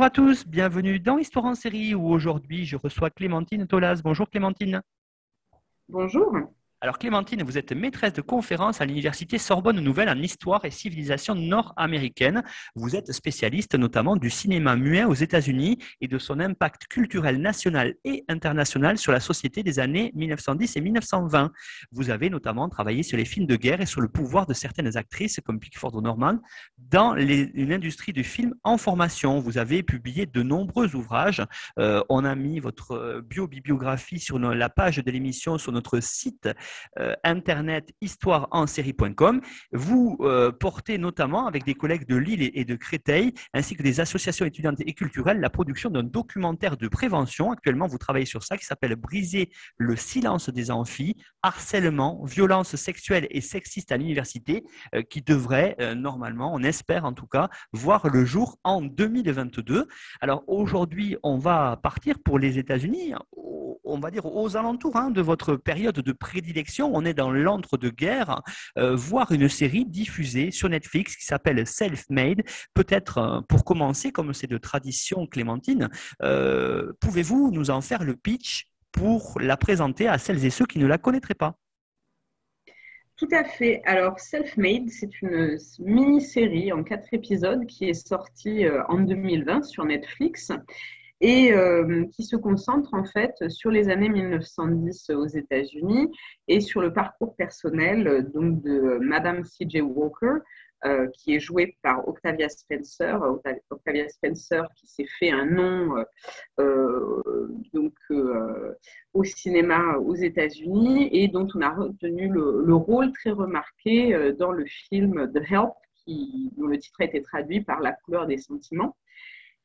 Bonjour à tous, bienvenue dans Histoire en série où aujourd'hui je reçois Clémentine Tolas. Bonjour Clémentine. Bonjour. Alors Clémentine, vous êtes maîtresse de conférence à l'Université Sorbonne Nouvelle en histoire et civilisation nord-américaine. Vous êtes spécialiste notamment du cinéma muet aux États-Unis et de son impact culturel national et international sur la société des années 1910 et 1920. Vous avez notamment travaillé sur les films de guerre et sur le pouvoir de certaines actrices comme Pickford Norman dans l'industrie du film en formation. Vous avez publié de nombreux ouvrages. Euh, on a mis votre bio-bibliographie sur la page de l'émission sur notre site euh, internet histoireensérie.com. Vous euh, portez notamment avec des collègues de Lille et de Créteil, ainsi que des associations étudiantes et culturelles, la production d'un documentaire de prévention. Actuellement, vous travaillez sur ça qui s'appelle Briser le silence des amphis, harcèlement, violence sexuelle et sexiste à l'université, euh, qui devrait normalement, on espère en tout cas, voir le jour en 2022. Alors aujourd'hui, on va partir pour les États-Unis, on va dire aux alentours hein, de votre période de prédilection on est dans l'entre-deux-guerres, euh, voir une série diffusée sur Netflix qui s'appelle Self-Made. Peut-être euh, pour commencer, comme c'est de tradition clémentine, euh, pouvez-vous nous en faire le pitch pour la présenter à celles et ceux qui ne la connaîtraient pas? Tout à fait. Alors, Self-Made, c'est une mini-série en quatre épisodes qui est sortie en 2020 sur Netflix et euh, qui se concentre en fait sur les années 1910 aux États-Unis et sur le parcours personnel donc de Madame C.J. Walker, euh, qui est jouée par Octavia Spencer. Octavia Spencer qui s'est fait un nom euh, donc au cinéma aux États-Unis et dont on a retenu le, le rôle très remarqué dans le film The Help, dont le titre a été traduit par La couleur des sentiments.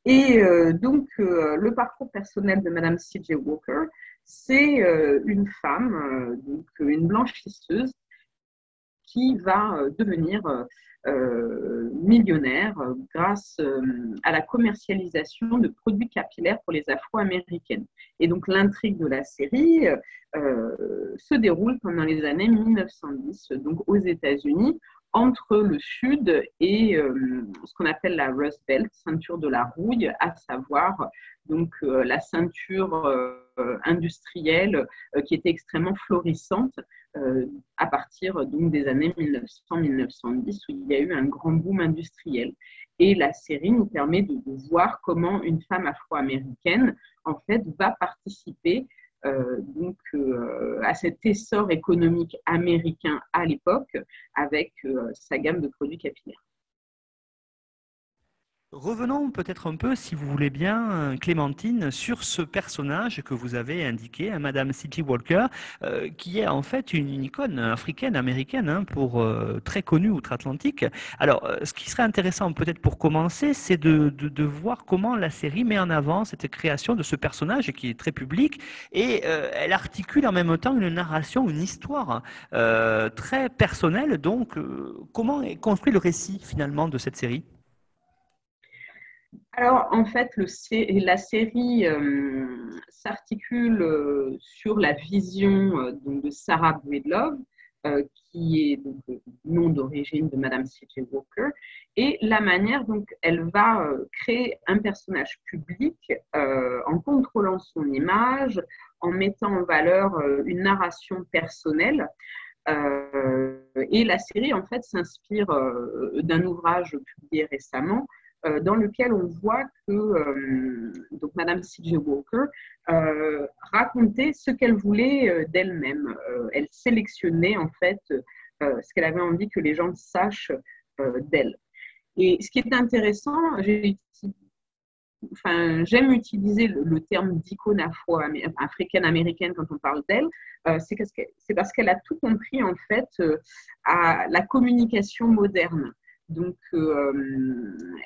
Et euh, donc, euh, le parcours personnel de Madame C.J. Walker, c'est euh, une femme, donc une blanchisseuse, qui va devenir millionnaire grâce à la commercialisation de produits capillaires pour les Afro-américaines. Et donc, l'intrigue de la série se déroule pendant les années 1910, donc aux États-Unis, entre le sud et euh, ce qu'on appelle la Rust Belt, ceinture de la rouille, à savoir donc euh, la ceinture euh, industrielle qui était extrêmement florissante à partir donc, des années 1900-1910 où il y a eu un grand boom industriel. Et la série nous permet de voir comment une femme afro-américaine en fait va participer donc, euh, à cet essor économique américain à l'époque avec euh, sa gamme de produits capillaires. Revenons peut-être un peu, si vous voulez bien, Clémentine, sur ce personnage que vous avez indiqué, hein, Madame C.J. Walker, euh, qui est en fait une, icône africaine, américaine, hein, pour euh, très connue outre-Atlantique. Alors, euh, ce qui serait intéressant peut-être pour commencer, c'est de, de, voir comment la série met en avant cette création de ce personnage qui est très public et elle articule en même temps une narration, une histoire très personnelle. Donc, comment est construit le récit finalement de cette série? Alors, en fait, la série euh, s'articule euh, sur la vision euh, de Sarah Breedlove, qui est donc, le nom d'origine de Madame C.J. Walker, et la manière dont elle va créer un personnage public en contrôlant son image, en mettant en valeur une narration personnelle. et la série, en fait, s'inspire d'un ouvrage publié récemment dans lequel on voit que euh, donc Madame C.J. Walker euh, racontait ce qu'elle voulait d'elle-même. elle sélectionnait en fait ce qu'elle avait envie que les gens sachent d'elle. Et ce qui est intéressant, j'aime utiliser le, terme d'icône africaine-américaine quand on parle d'elle, c'est parce qu'elle a tout compris en fait à la communication moderne. Donc,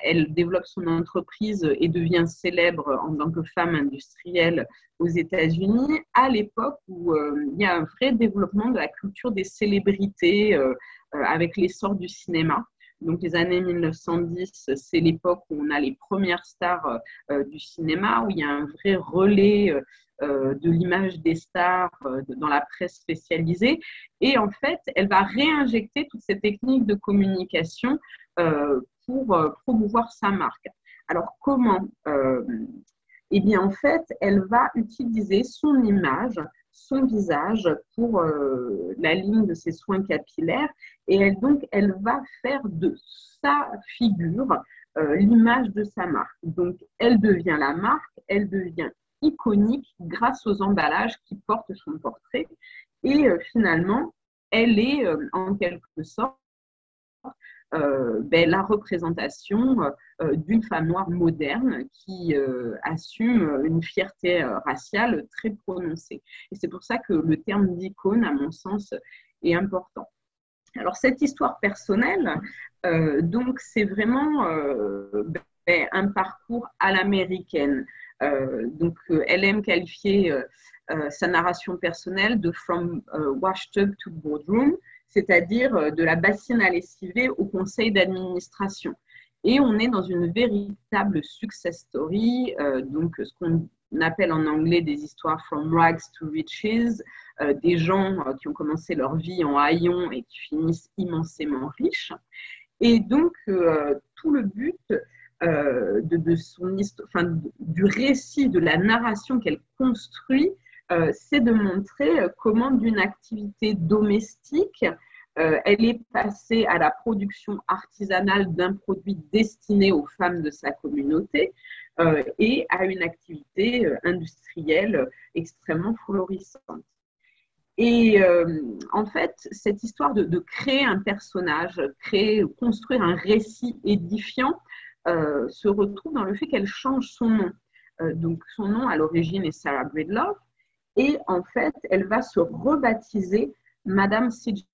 elle développe son entreprise et devient célèbre en tant que femme industrielle aux États-Unis à l'époque où il y a un vrai développement de la culture des célébrités avec l'essor du cinéma. Donc les années 1910, c'est l'époque où on a les premières stars du cinéma, où il y a un vrai relais euh, de l'image des stars euh, dans la presse spécialisée. Et en fait, elle va réinjecter toutes ces techniques de communication euh, pour promouvoir sa marque. Alors comment Eh bien, en fait, elle va utiliser son image, son visage pour la ligne de ses soins capillaires et elle, donc elle va faire de sa figure l'image de sa marque. Donc elle devient la marque, elle devient iconique grâce aux emballages qui portent son portrait. Et euh, finalement, elle est euh, en quelque sorte euh, ben, la représentation d'une femme noire moderne qui assume une fierté raciale très prononcée. Et c'est pour ça que le terme d'icône, à mon sens, est important. Alors cette histoire personnelle, donc c'est vraiment ben, un parcours à l'américaine. Euh, donc, euh, elle aime qualifier euh, sa narration personnelle de From Washtub to Boardroom, c'est-à-dire de la bassine à lessiver au conseil d'administration. Et on est dans une véritable success story, donc ce qu'on appelle en anglais des histoires from rags to riches, des gens qui ont commencé leur vie en haillons et qui finissent immensément riches. Et donc, tout le but, euh, de, son enfin, du récit, de la narration qu'elle construit, euh, c'est de montrer euh, comment d'une activité domestique, elle est passée à la production artisanale d'un produit destiné aux femmes de sa communauté et à une activité industrielle extrêmement florissante. Et en fait, cette histoire de, créer un personnage, créer, construire un récit édifiant, euh, se retrouve dans le fait qu'elle change son nom. Euh, donc son nom à l'origine est Sarah Breedlove et en fait elle va se rebaptiser Madame C.J.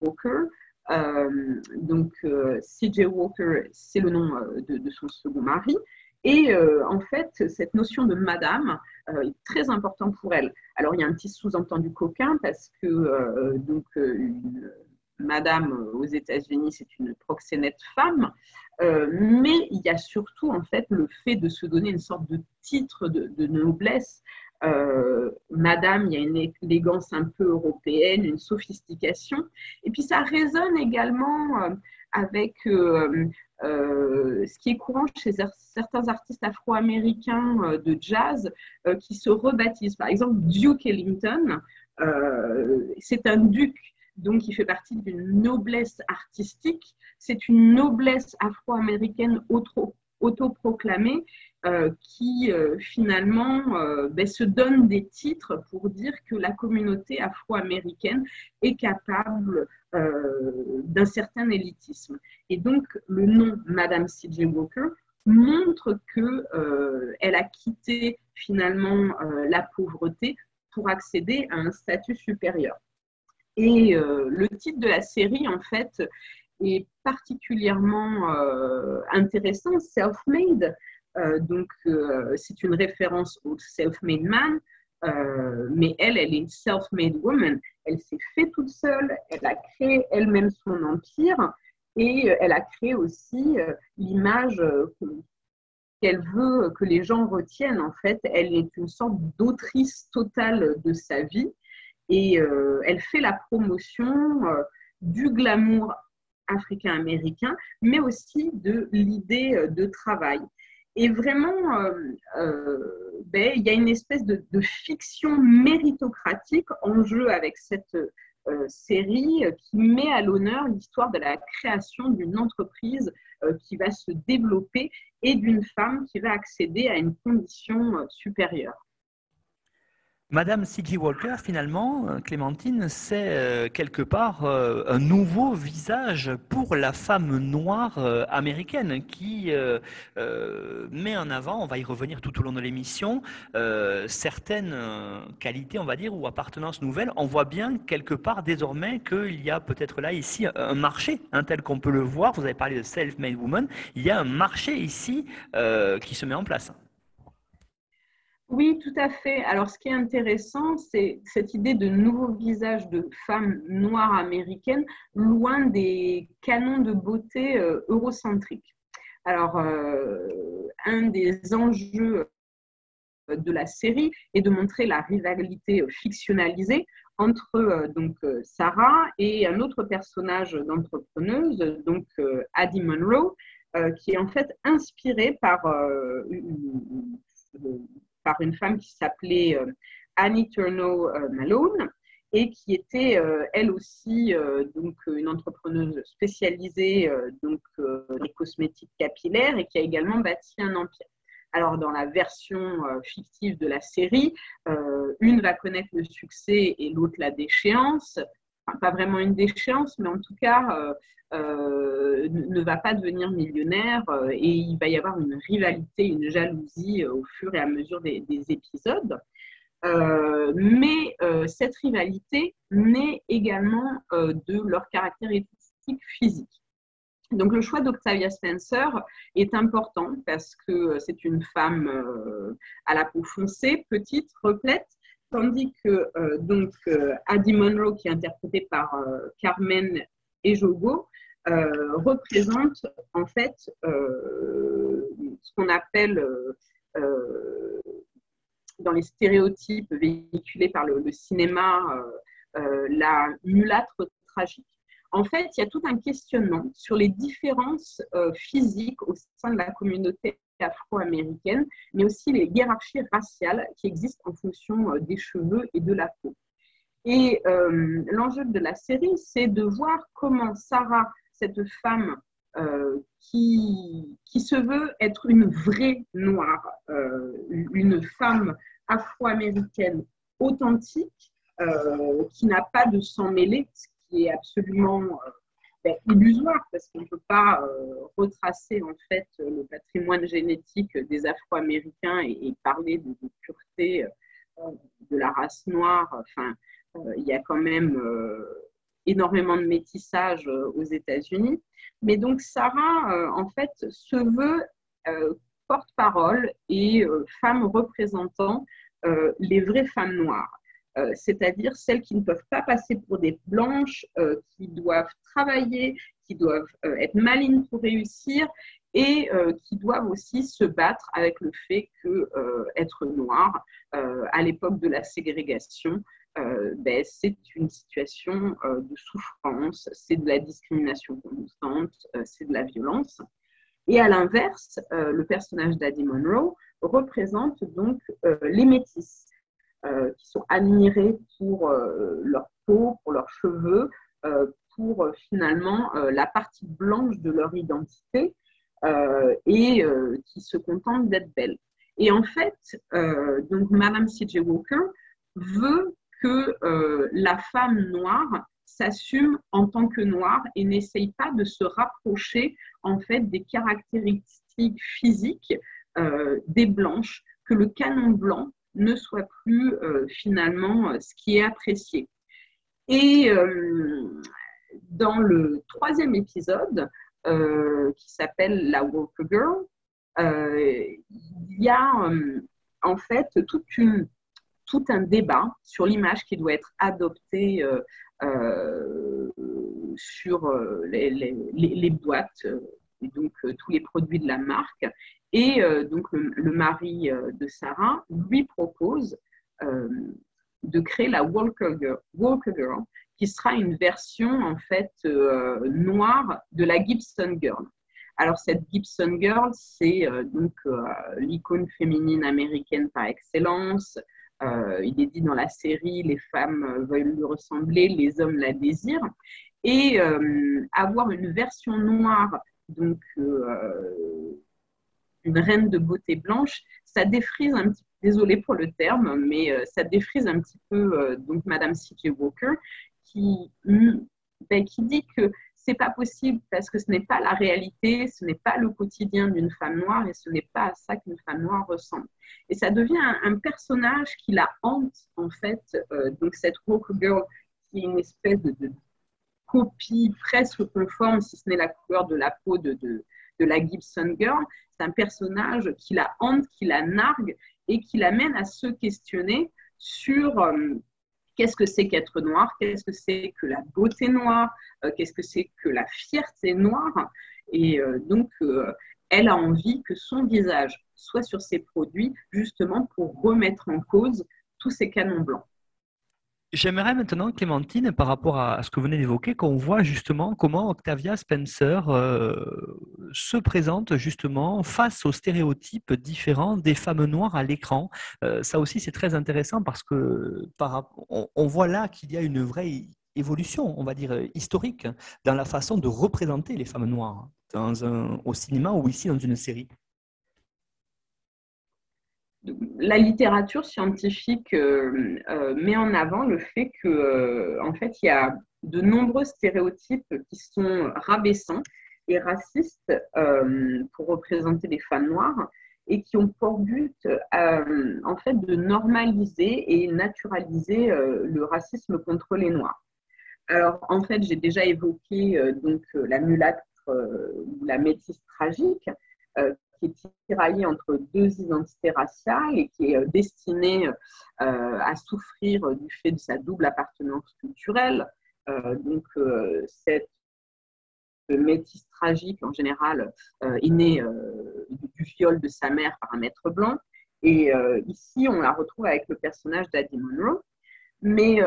Walker. Euh, donc C.J. Walker, c'est le nom de, son second mari. Et en fait, cette notion de madame est très importante pour elle. Alors, il y a un petit sous-entendu coquin parce que donc, une, madame aux États-Unis, c'est une proxénète femme, euh, mais il y a surtout en fait le fait de se donner une sorte de titre de, noblesse. Euh, madame, il y a une élégance un peu européenne, une sophistication, et puis ça résonne également euh, avec ce qui est courant chez certains artistes afro-américains de jazz qui se rebaptisent. Par exemple, Duke Ellington, c'est un duc donc il fait partie d'une noblesse artistique. C'est une noblesse afro-américaine autoproclamée euh, qui euh, finalement euh, ben, se donne des titres pour dire que la communauté afro-américaine est capable d'un certain élitisme. Et donc le nom Madame C.J. Walker montre qu'elle a quitté finalement la pauvreté pour accéder à un statut supérieur. Et euh, le titre de la série, en fait, est particulièrement euh, intéressant, Self-Made. Euh, donc, c'est une référence au Self-Made Man, mais elle, elle est une self-made woman. Elle s'est fait toute seule, elle a créé elle-même son empire et elle a créé aussi l'image qu'elle veut que les gens retiennent. En fait, elle est une sorte d'autrice totale de sa vie et euh, elle fait la promotion euh, du glamour africain-américain, mais aussi de l'idée euh, de travail. Et vraiment, ben, il y a une espèce de, fiction méritocratique en jeu avec cette série qui met à l'honneur l'histoire de la création d'une entreprise qui va se développer et d'une femme qui va accéder à une condition supérieure. Madame C.G. Walker, finalement, euh, Clémentine, c'est euh, quelque part euh, un nouveau visage pour la femme noire américaine qui met en avant, on va y revenir tout au long de l'émission, certaines qualités, on va dire, ou appartenances nouvelles. On voit bien quelque part désormais qu'il y a peut-être là ici un marché, un tel qu'on peut le voir. Vous avez parlé de self-made woman. Il y a un marché ici qui se met en place. Oui, tout à fait. Alors, ce qui est intéressant, c'est cette idée de nouveau visage de femmes noires américaines, loin des canons de beauté euh, eurocentriques. Alors, euh, un des enjeux euh, de la série est de montrer la rivalité fictionnalisée entre donc Sarah et un autre personnage d'entrepreneuse, donc Addie Monroe, qui est en fait inspirée par par une femme qui s'appelait euh, Annie Turno euh, Malone et qui était euh, elle aussi donc une entrepreneuse spécialisée donc les cosmétiques capillaires et qui a également bâti un empire. Alors dans la version fictive de la série, une va connaître le succès et l'autre la déchéance. Pas vraiment une déchéance, mais en tout cas euh, ne va pas devenir millionnaire euh, et il va y avoir une rivalité, une jalousie euh, au fur et à mesure des, épisodes. mais cette rivalité naît également de leurs caractéristiques physiques. Donc le choix d'Octavia Spencer est important parce que c'est une femme à la peau foncée, petite, replète, tandis que donc Addie Monroe, qui est interprétée par Carmen Ejogo, euh, représente en fait euh, ce qu'on appelle euh, dans les stéréotypes véhiculés par le, cinéma la mulâtre tragique. En fait, il y a tout un questionnement sur les différences physiques au sein de la communauté afro-américaine, mais aussi les hiérarchies raciales qui existent en fonction des cheveux et de la peau. Et l'enjeu de la série, c'est de voir comment Sarah cette femme euh, qui, qui, se veut être une vraie noire, euh, une femme afro-américaine authentique, euh, qui n'a pas de sang mêlé, ce qui est absolument ben, illusoire parce qu'on ne peut pas retracer en fait le patrimoine génétique des Afro-Américains et, parler de, pureté de la race noire. Enfin, il y a quand même énormément de métissage euh, aux États-Unis. Mais donc Sarah, euh, en fait, se veut euh, porte-parole et femme représentant les vraies femmes noires. C'est-à-dire celles qui ne peuvent pas passer pour des blanches, qui doivent travailler, qui doivent être malines pour réussir et qui doivent aussi se battre avec le fait que être noire à l'époque de la ségrégation euh, ben, c'est une situation euh, de souffrance, c'est de la discrimination constante, euh, c'est de la violence. Et à l'inverse, le personnage d'Addie Monroe représente donc les métis, qui sont admirés pour leur peau, pour leurs cheveux, pour finalement la partie blanche de leur identité et qui se contentent d'être belles. Et en fait, donc Madame C.J. Walker veut que euh, la femme noire s'assume en tant que noire et n'essaye pas de se rapprocher en fait des caractéristiques physiques euh, des blanches, que le canon blanc ne soit plus euh, finalement ce qui est apprécié. Et dans le troisième épisode, qui s'appelle La Walker Girl, il y a en fait tout un débat sur l'image qui doit être adoptée euh, euh, sur euh, les, boîtes et donc tous les produits de la marque. Et donc le, mari de Sarah lui propose de créer la Walker Girl, qui sera une version en fait noire de la Gibson Girl. Alors cette Gibson Girl, c'est donc l'icône féminine américaine par excellence, euh, il est dit dans la série, les femmes veulent lui ressembler, les hommes la désirent. Et euh, avoir une version noire, donc euh, d'une reine de beauté blanche, ça défrise un petit peu, désolé pour le terme, mais ça défrise un petit peu donc Madame C.J. Walker qui, ben, qui dit que c'est pas possible parce que ce n'est pas la réalité, ce n'est pas le quotidien d'une femme noire et ce n'est pas à ça qu'une femme noire ressemble. Et ça devient un, personnage qui la hante en fait. donc cette Walker Girl qui est une espèce de copie presque conforme, si ce n'est la couleur de la peau de, la Gibson Girl. C'est un personnage qui la hante, qui la nargue et qui l'amène à se questionner sur euh, qu'est-ce que c'est qu'être noir, qu'est-ce que c'est que la beauté noire, euh, qu'est-ce que c'est que la fierté noire. Et euh, donc, elle a envie que son visage soit sur ses produits, justement pour remettre en cause tous ces canons blancs. J'aimerais maintenant, Clémentine, par rapport à ce que vous venez d'évoquer, qu'on voit justement comment Octavia Spencer euh, se présente justement face aux stéréotypes différents des femmes noires à l'écran. Euh, ça aussi, c'est très intéressant parce que par, on, voit là qu'il y a une vraie évolution, on va dire historique, dans la façon de représenter les femmes noires dans un, au cinéma ou ici dans une série la littérature scientifique euh, euh, met en avant le fait que, euh, fait, il y a de nombreux stéréotypes qui sont rabaissants et racistes pour représenter les femmes noires et qui ont pour but, en fait, de normaliser et naturaliser le racisme contre les noirs. Alors, en fait, j'ai déjà évoqué donc la mulâtre ou la métisse tragique qui est tiraillé entre deux identités raciales et qui est euh, destiné euh, à souffrir du fait de sa double appartenance culturelle. Euh, donc, cette métisse tragique, en général, est née du viol de sa mère par un maître blanc. Et ici, on la retrouve avec le personnage d'Addie Monroe. Mais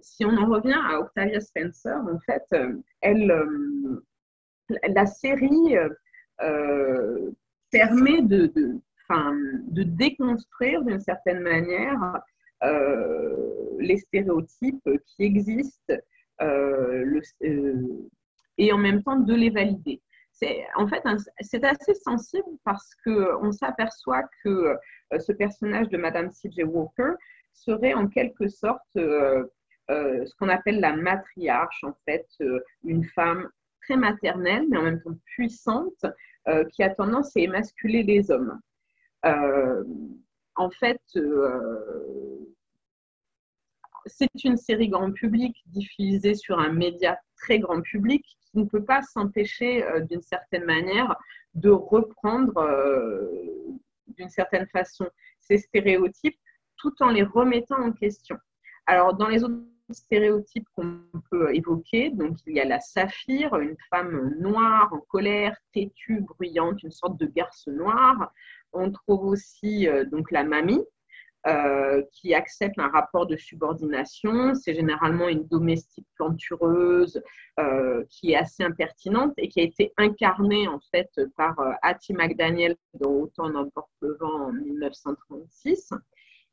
si on en revient à Octavia Spencer, en fait, elle, la série euh, permet de, de, de déconstruire d'une certaine manière euh, les stéréotypes qui existent euh, et en même temps de les valider. C'est, en fait, c'est assez sensible parce qu'on s'aperçoit que ce personnage de Madame C.J. Walker serait en quelque sorte ce qu'on appelle la matriarche, en fait, une femme maternelle, mais en même temps puissante, euh, qui a tendance à émasculer les hommes. Euh, en fait, euh, c'est une série grand public diffusée sur un média très grand public qui ne peut pas s'empêcher d'une certaine manière de reprendre d'une certaine façon ces stéréotypes tout en les remettant en question. Alors, dans les autres stéréotypes qu'on peut évoquer. Donc, il y a la saphir, une femme noire, en colère, têtue, bruyante, une sorte de garce noire. On trouve aussi euh, donc la mamie, euh, qui accepte un rapport de subordination. C'est généralement une domestique plantureuse euh, qui est assez impertinente et qui a été incarnée en fait par Hattie McDaniel dans Autant n'emporte le vent en 1936.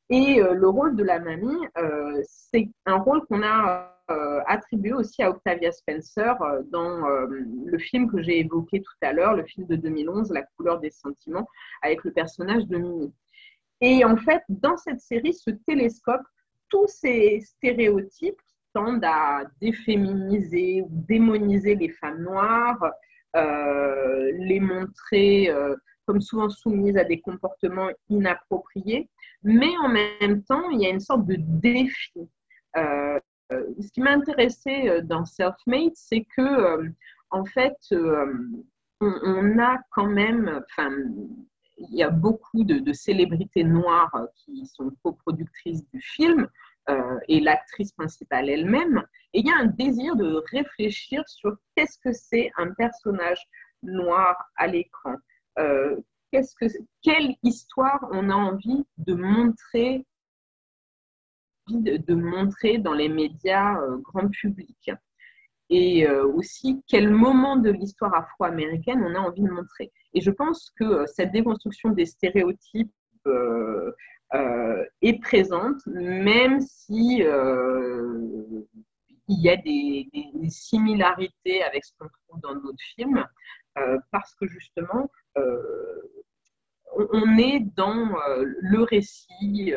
Et euh, le rôle de la mamie, euh, c'est un rôle qu'on a euh, attribué aussi à Octavia Spencer dans le film que j'ai évoqué tout à l'heure, le film de 2011, La couleur des sentiments, avec le personnage de Mimi. Et en fait, dans cette série, ce télescope tous ces stéréotypes qui tendent à déféminiser ou démoniser les femmes noires, les montrer comme souvent soumises à des comportements inappropriés, mais en même temps, il y a une sorte de défi. Euh, ce qui m'a intéressé euh, dans Self-Made, c'est que, euh, en fait, on, a quand même, enfin, il y a beaucoup de, célébrités noires qui sont coproductrices du film et l'actrice principale elle-même. Et il y a un désir de réfléchir sur qu'est-ce que c'est un personnage noir à l'écran que, quelle histoire on a envie de montrer, de, montrer dans les médias euh, grand public? Et euh, aussi quel moment de l'histoire afro-américaine on a envie de montrer? Et je pense que euh, cette déconstruction des stéréotypes est présente, même si il y a des, similarités avec ce qu'on trouve dans d'autres films. parce que justement, on est dans le récit,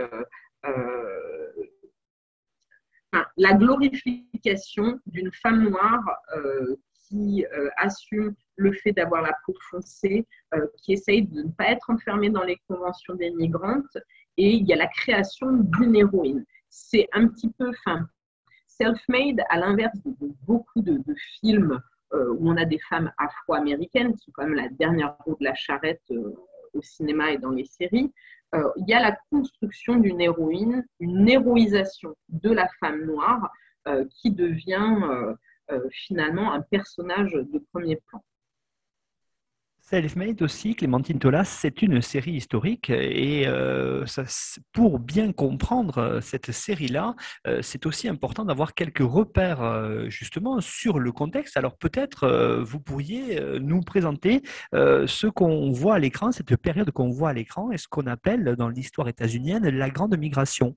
la glorification d'une femme noire qui assume le fait d'avoir la peau foncée, qui essaye de ne pas être enfermée dans les conventions des migrantes, et il y a la création d'une héroïne. C'est un petit peu, enfin, self-made, à l'inverse de, beaucoup de, films euh, où on a des femmes afro-américaines, qui sont quand même la dernière roue de la charrette euh, au cinéma et dans les séries. Euh, il y a la construction d'une héroïne, une héroïsation de la femme noire qui devient finalement un personnage de premier plan. Self-Made aussi, Clémentine Tolas, c'est une série historique et euh, pour bien comprendre euh, cette série-là, euh, c'est aussi important d'avoir quelques repères justement sur le contexte. Alors peut-être vous pourriez nous présenter ce qu'on voit à l'écran, cette période qu'on voit à l'écran et ce qu'on appelle dans l'histoire états-unienne la grande migration.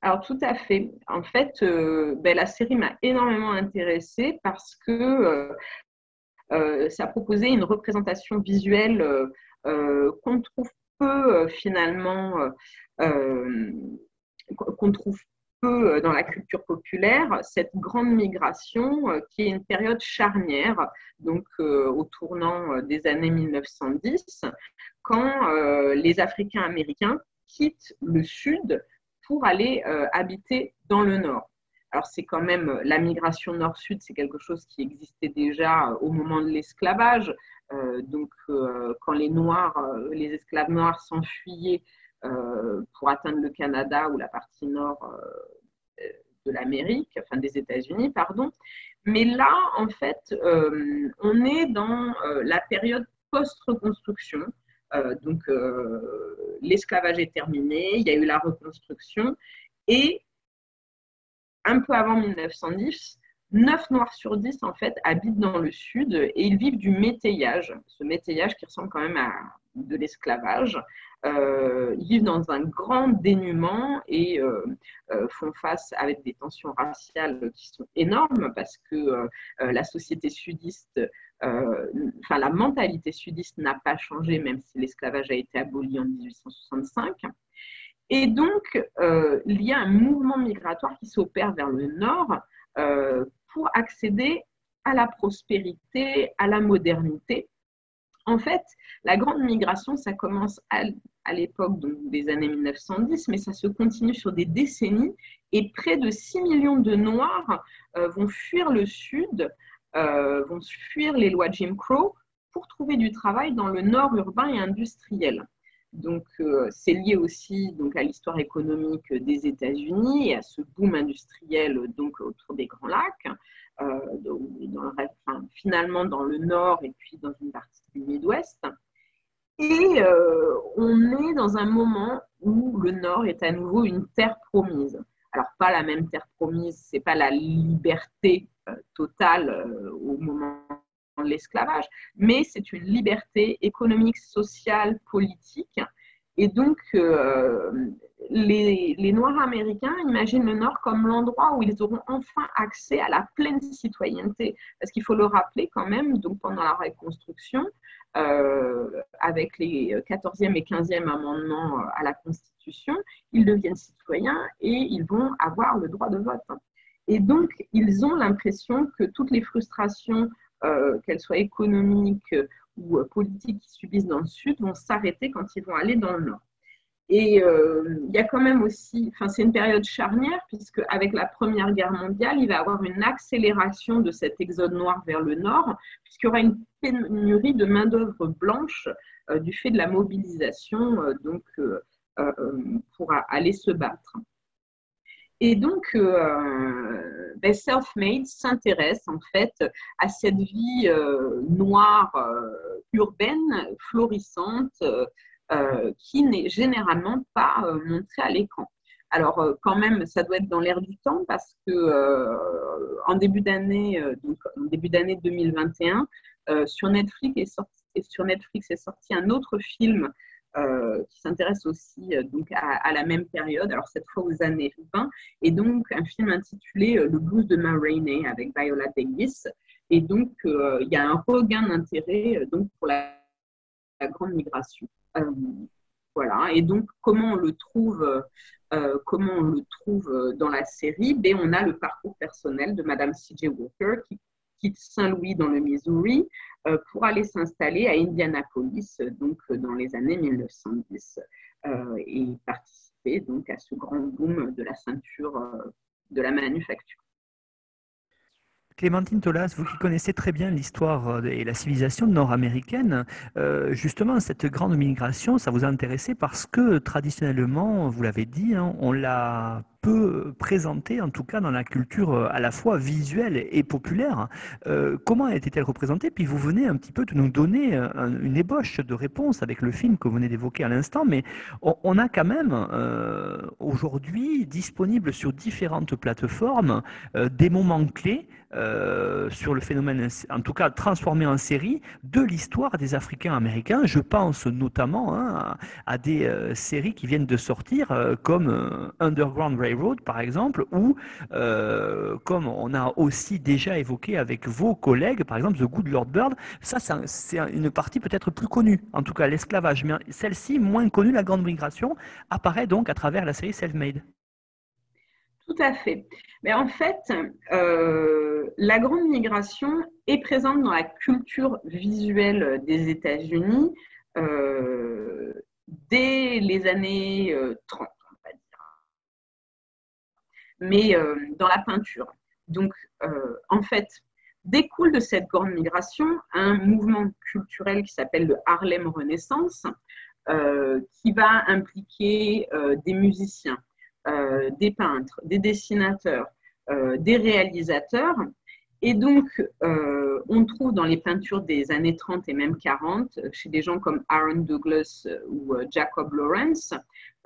Alors tout à fait. En fait, ben, la série m'a énormément intéressée parce que ça proposait une représentation visuelle euh, euh, qu'on trouve peu finalement, qu'on trouve peu dans la culture populaire, cette grande migration qui est une période charnière, donc au tournant des années 1910, quand les Africains américains quittent le sud pour aller habiter dans le nord. Alors c'est quand même euh, la migration nord-sud, c'est quelque chose qui existait déjà euh, au moment de l'esclavage. Euh, donc quand les Noirs, les esclaves noirs s'enfuyaient pour atteindre le Canada ou la partie nord de l'Amérique, enfin des États-Unis, pardon. Mais là, en fait, on est dans la période post-reconstruction. donc, l'esclavage est terminé, il y a eu la reconstruction, et un peu avant 1910, 9 Noirs sur 10 en fait habitent dans le sud et ils vivent du métayage, ce métayage qui ressemble quand même à de l'esclavage. Euh, ils vivent dans un grand dénuement et euh, euh, font face avec des tensions raciales qui sont énormes parce que la société sudiste, enfin la mentalité sudiste n'a pas changé même si l'esclavage a été aboli en 1865. Et donc, euh, il y a un mouvement migratoire qui s'opère vers le nord euh, pour accéder à la prospérité, à la modernité. En fait, la grande migration, ça commence à, l'époque des années 1910, mais ça se continue sur des décennies et près de 6 millions de Noirs euh, vont fuir le Sud, vont fuir les lois Jim Crow pour trouver du travail dans le nord urbain et industriel. Donc, euh, c'est lié aussi donc, à l'histoire économique des États-Unis et à ce boom industriel donc, autour des Grands Lacs, euh, finalement dans le nord et puis dans une partie du Midwest. Et euh, on est dans un moment où le nord est à nouveau une terre promise. Alors, pas la même terre promise, c'est pas la liberté totale au moment l'esclavage, mais c'est une liberté économique, sociale, politique. Et donc, euh, les, les, Noirs américains imaginent le Nord comme l'endroit où ils auront enfin accès à la pleine citoyenneté. Parce qu'il faut le rappeler quand même, donc pendant la reconstruction, euh, avec les 14e et 15e amendements à la Constitution, ils deviennent citoyens et ils vont avoir le droit de vote. Et donc, ils ont l'impression que toutes les frustrations euh, qu'elles soient économiques ou euh, politiques qui subissent dans le sud, vont s'arrêter quand ils vont aller dans le nord. Et euh, il y a quand même aussi, enfin c'est une période charnière puisque avec la Première Guerre mondiale, il va y avoir une accélération de cet exode noir vers le nord, puisqu'il y aura une pénurie de main d'œuvre blanche du fait de la mobilisation donc pour aller se battre. Et donc, euh, ben, Self-Made s'intéresse en fait à cette vie euh, noire, euh, urbaine, florissante, qui n'est généralement pas montrée à l'écran. Alors, quand même, ça doit être dans l'air du temps parce que en début d'année, en début d'année 2021, sur Netflix est sorti, sur Netflix est sorti un autre film euh, qui s'intéresse aussi euh, donc à, la même période, alors cette fois aux années 20, et donc un film intitulé euh, Le blues de Ma Rainey avec Viola Davis. Et donc, il y a un regain d'intérêt donc pour la, grande migration. voilà. Et donc, comment on le trouve comment on le trouve dans la série? Ben, On a le parcours personnel de Madame C.J. Walker qui quitte Saint-Louis dans le Missouri pour aller s'installer à Indianapolis, donc dans les années 1910, et participer donc à ce grand boom de la ceinture de la manufacture. Clémentine Tolas, vous qui connaissez très bien l'histoire euh, et la civilisation nord-américaine, euh, justement, cette grande migration, ça vous a intéressé parce que traditionnellement, vous l'avez dit, hein, on l'a peu présentée, en tout cas dans la culture euh, à la fois visuelle et populaire. Euh, comment était-elle représentée? Puis vous venez un petit peu de nous donner euh, une ébauche de réponse avec le film que vous venez d'évoquer à l'instant, mais on, a quand même aujourd'hui disponible sur différentes plateformes des moments clés sur le phénomène, en tout cas transformé en série, de l'histoire des Africains américains. Je pense notamment hein, à, des séries qui viennent de sortir comme Underground Road, par exemple, ou euh, comme on a aussi déjà évoqué avec vos collègues, par exemple The Good Lord Bird, ça c'est une partie peut-être plus connue, en tout cas l'esclavage, mais celle-ci moins connue, la Grande Migration, apparaît donc à travers la série Self-Made. Tout à fait. Mais en fait, euh, la grande migration est présente dans la culture visuelle des États-Unis euh, dès les années 30 mais euh, dans la peinture. Donc, euh, en fait, découle de cette grande migration un mouvement culturel qui s'appelle le Harlem Renaissance, euh, qui va impliquer des musiciens, des peintres, des dessinateurs, des réalisateurs. Et donc, on trouve dans les peintures des années 30 et même 40, chez des gens comme Aaron Douglas ou Jacob Lawrence,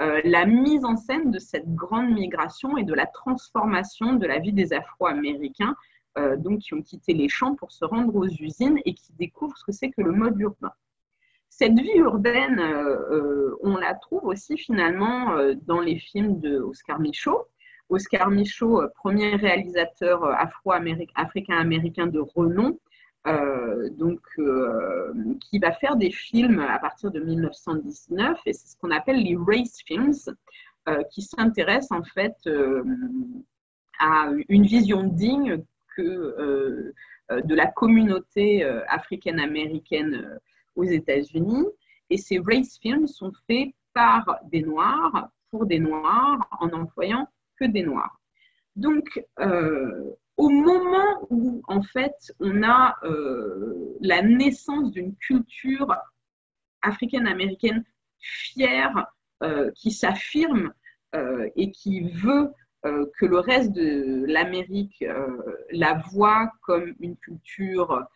euh, la mise en scène de cette grande migration et de la transformation de la vie des Afro-Américains, euh, donc qui ont quitté les champs pour se rendre aux usines et qui découvrent ce que c'est que le mode urbain. Cette vie urbaine, euh, on la trouve aussi finalement dans les films de Oscar Michaud. Oscar Michaud, premier réalisateur afro-africain-américain de renom, euh, donc, euh, qui va faire des films à partir de 1919, et c'est ce qu'on appelle les race films, euh, qui s'intéressent en fait à une vision digne que de la communauté africaine-américaine aux États-Unis. Et ces race films sont faits par des Noirs, pour des Noirs, en employant que des Noirs. Donc, au moment où, en fait, on a euh, la naissance d'une culture africaine-américaine fière, euh, qui s'affirme euh, et qui veut que le reste de l'Amérique la voit comme une culture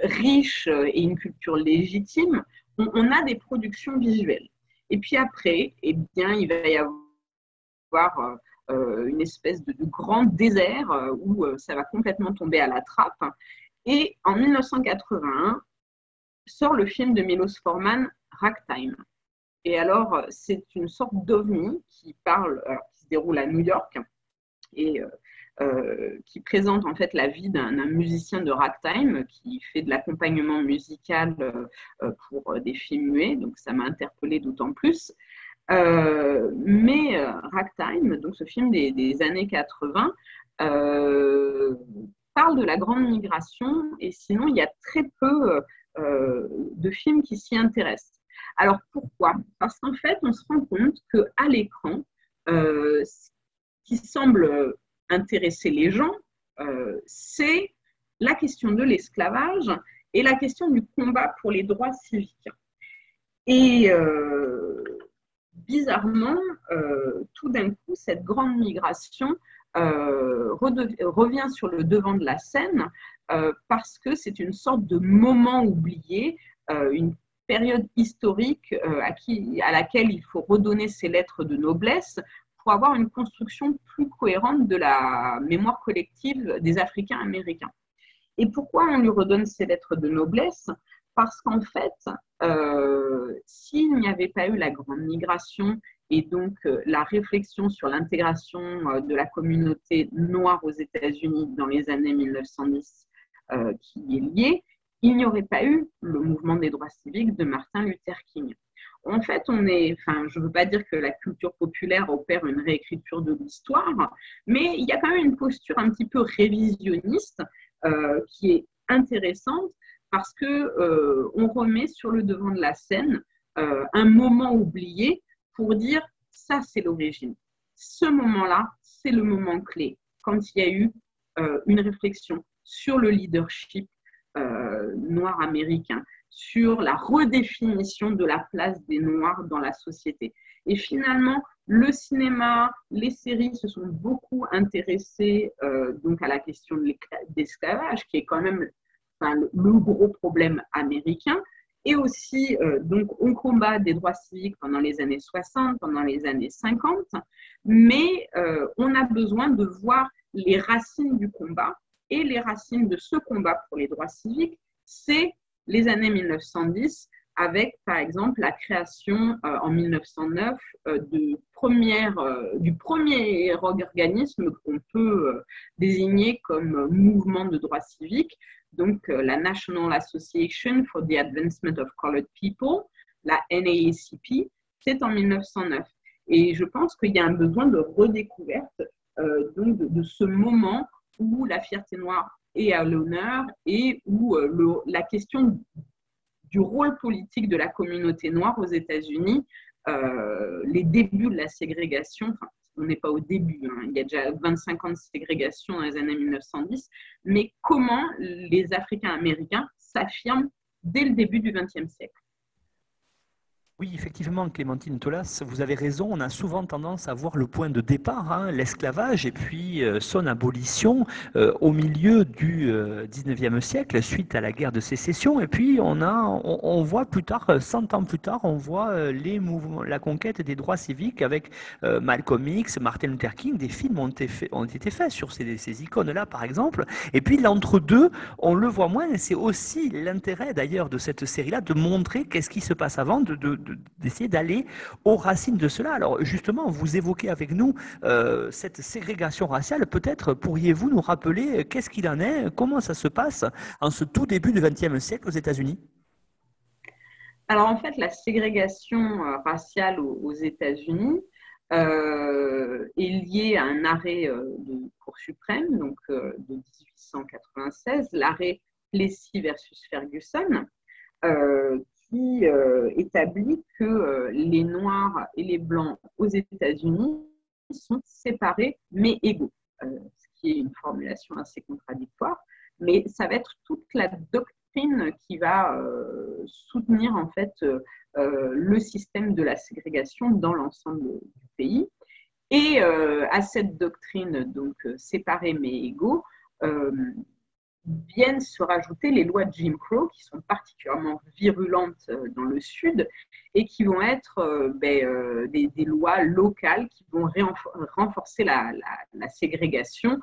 riche et une culture légitime, on, on, a des productions visuelles. Et puis après, eh bien, il va y avoir euh, une espèce de, grand désert euh, où euh, ça va complètement tomber à la trappe. Et en 1981, sort le film de Milos Forman, Ragtime. Et alors, c'est une sorte d'ovni qui parle, qui se déroule à New York et qui présente en fait la vie d'un musicien de ragtime qui fait de l'accompagnement musical pour des films muets. Donc, ça m'a interpellé d'autant plus. Euh, mais euh, Ragtime, donc ce film des, années 80, euh, parle de la grande migration et sinon il y a très peu de films qui s'y intéressent. Alors pourquoi? Parce qu'en fait, on se rend compte qu'à l'écran, ce qui semble intéresser les gens, c'est la question de l'esclavage et la question du combat pour les droits civiques. Et bizarrement, euh, tout d'un coup, cette grande migration euh, revient sur le devant de la scène euh, parce que c'est une sorte de moment oublié, une période historique à, qui, à laquelle il faut redonner ses lettres de noblesse pour avoir une construction plus cohérente de la mémoire collective des Africains américains. Et pourquoi on lui redonne ses lettres de noblesse? Parce qu'en fait, s'il n'y avait pas eu la grande migration et donc euh, la réflexion sur l'intégration euh, de la communauté noire aux États-Unis dans les années 1910 qui est lié, il n'y aurait pas eu le mouvement des droits civiques de Martin Luther King. En fait, on est, enfin, je ne veux pas dire que la culture populaire opère une réécriture de l'histoire, mais il y a quand même une posture un petit peu révisionniste qui est intéressante parce que euh, on remet sur le devant de la scène euh, un moment oublié pour dire ça c'est l'origine. Ce moment-là, c'est le moment clé quand il y a eu euh, une réflexion sur le leadership noir américain, sur la redéfinition de la place des Noirs dans la société. Et finalement, le cinéma, les séries se sont beaucoup intéressés donc à la question de l'esclavage, qui est quand même le, gros problème américain. Et aussi, euh, donc, on combat des droits civiques pendant les années 60, pendant les années 50, mais euh, on a besoin de voir les racines du combat. Et les racines de ce combat pour les droits civiques, c'est les années 1910, avec par exemple la création euh, en 1909 de première, du premier organisme qu'on peut désigner comme mouvement de droits civiques, donc euh, la National Association for the Advancement of Colored People, la NAACP, c'est en 1909. Et je pense qu'il y a un besoin de redécouverte euh, donc de, ce moment où la fierté noire est à l'honneur et où euh, la question du rôle politique de la communauté noire aux États-Unis, les débuts de la ségrégation, on n'est pas au début, hein. il y a déjà 25 ans de ségrégation dans les années 1910, mais comment les Africains américains s'affirment dès le début du XXe siècle? Oui, effectivement, Clémentine Tolas, vous avez raison. On a souvent tendance à voir le point de départ, hein, l'esclavage, et puis euh, son abolition euh, au milieu du euh, 19e siècle, suite à la guerre de sécession. Et puis on a, on, voit plus tard, 100 ans plus tard, on voit les mouvements, la conquête des droits civiques avec Malcolm X, Martin Luther King. Des films ont été, faits, sur ces, icônes-là, par exemple. Et puis l'entre-deux, on le voit moins. Et c'est aussi l'intérêt, d'ailleurs, de cette série-là, de montrer qu'est-ce qui se passe avant, de d'essayer d'aller aux racines de cela. Alors justement, vous évoquez avec nous euh, cette ségrégation raciale. Peut-être pourriez-vous nous rappeler qu'est-ce qu'il en est, comment ça se passe en ce tout début du XXe siècle aux États-Unis? Alors en fait, la ségrégation euh, raciale aux, États-Unis euh, est liée à un arrêt de Cour suprême, donc de 1896, l'arrêt Plessy versus Ferguson, euh, établit que euh, les Noirs et les Blancs aux États-Unis sont séparés mais égaux, euh, ce qui est une formulation assez contradictoire. Mais ça va être toute la doctrine qui va soutenir en fait le système de la ségrégation dans l'ensemble du pays. Et à cette doctrine donc séparée mais égaux, viennent se rajouter les lois de Jim Crow qui sont particulièrement virulentes euh, dans le Sud et qui vont être euh, ben, euh, des, lois locales qui vont renforcer la, ségrégation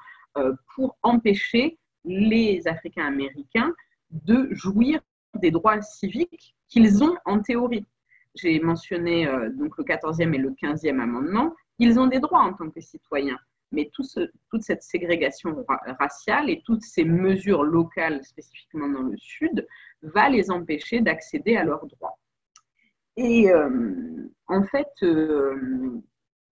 pour empêcher les Africains américains de jouir des droits civiques qu'ils ont en théorie. J'ai mentionné donc le 14e et le 15e amendement. Ils ont des droits en tant que citoyens mais toute cette ségrégation raciale et toutes ces mesures locales, spécifiquement dans le Sud, va les empêcher d'accéder à leurs droits. Et euh, en fait, euh,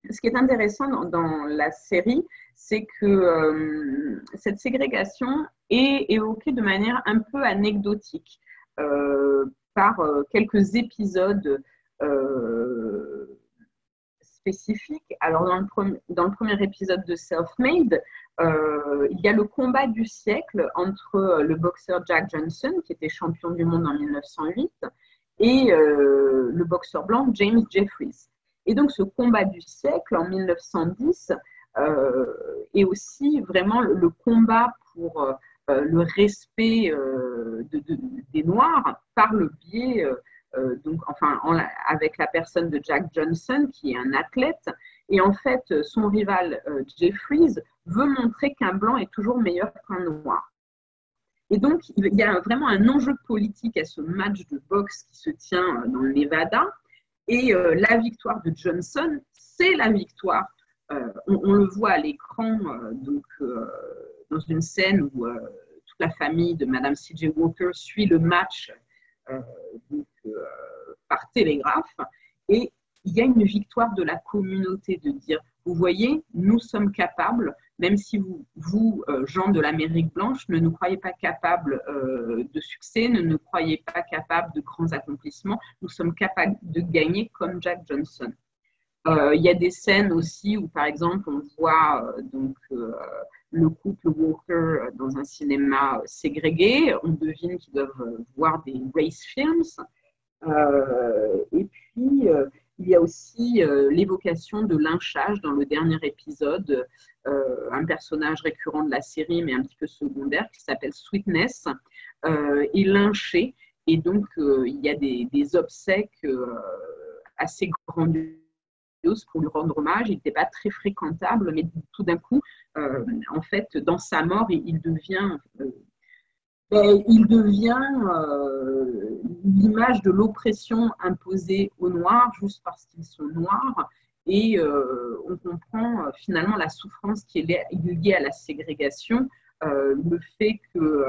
ce qui est intéressant dans, la série, c'est que euh, cette ségrégation est évoquée de manière un peu anecdotique par quelques épisodes Alors, dans le, premier épisode de Self-Made, euh, il y a le combat du siècle entre euh, le boxeur Jack Johnson, qui était champion du monde en 1908, et euh, le boxeur blanc James Jeffries. Et donc, ce combat du siècle en 1910 est aussi vraiment le, combat pour le respect des Noirs par le biais donc, enfin, avec la personne de Jack Johnson, qui est un athlète. Et en fait, son rival euh, Jeffries veut montrer qu'un blanc est toujours meilleur qu'un noir. Et donc, il y a vraiment un enjeu politique à ce match de boxe qui se tient euh, dans le Nevada. Et la victoire de Johnson, c'est la victoire. on, le voit à l'écran, donc dans une scène où la famille de Madame C.J. Walker suit le match par télégraphe. Et il y a une victoire de la communauté de dire, vous voyez, nous sommes capables, même si vous, vous gens de l'Amérique blanche, ne nous croyez pas capables de succès, ne nous croyez pas capables de grands accomplissements, nous sommes capables de gagner comme Jack Johnson. Euh, il y a des scènes aussi où, par exemple, on voit euh, donc, euh, le couple Walker dans un cinéma ségrégué. On devine qu'ils doivent voir des race films. Et puis, il y a aussi l'évocation de lynchage dans le dernier épisode, un personnage récurrent de la série, mais un petit peu secondaire, qui s'appelle Sweetness, est lynché. Et donc, il y a des, obsèques assez grandioses pour lui rendre hommage. Il n'était pas très fréquentable, mais tout d'un coup, euh, en fait, dans sa mort, il, devient, euh, il devient euh, l'image de l'oppression imposée aux Noirs juste parce qu'ils sont noirs. Et on comprend finalement la souffrance qui est liée à la ségrégation, le fait que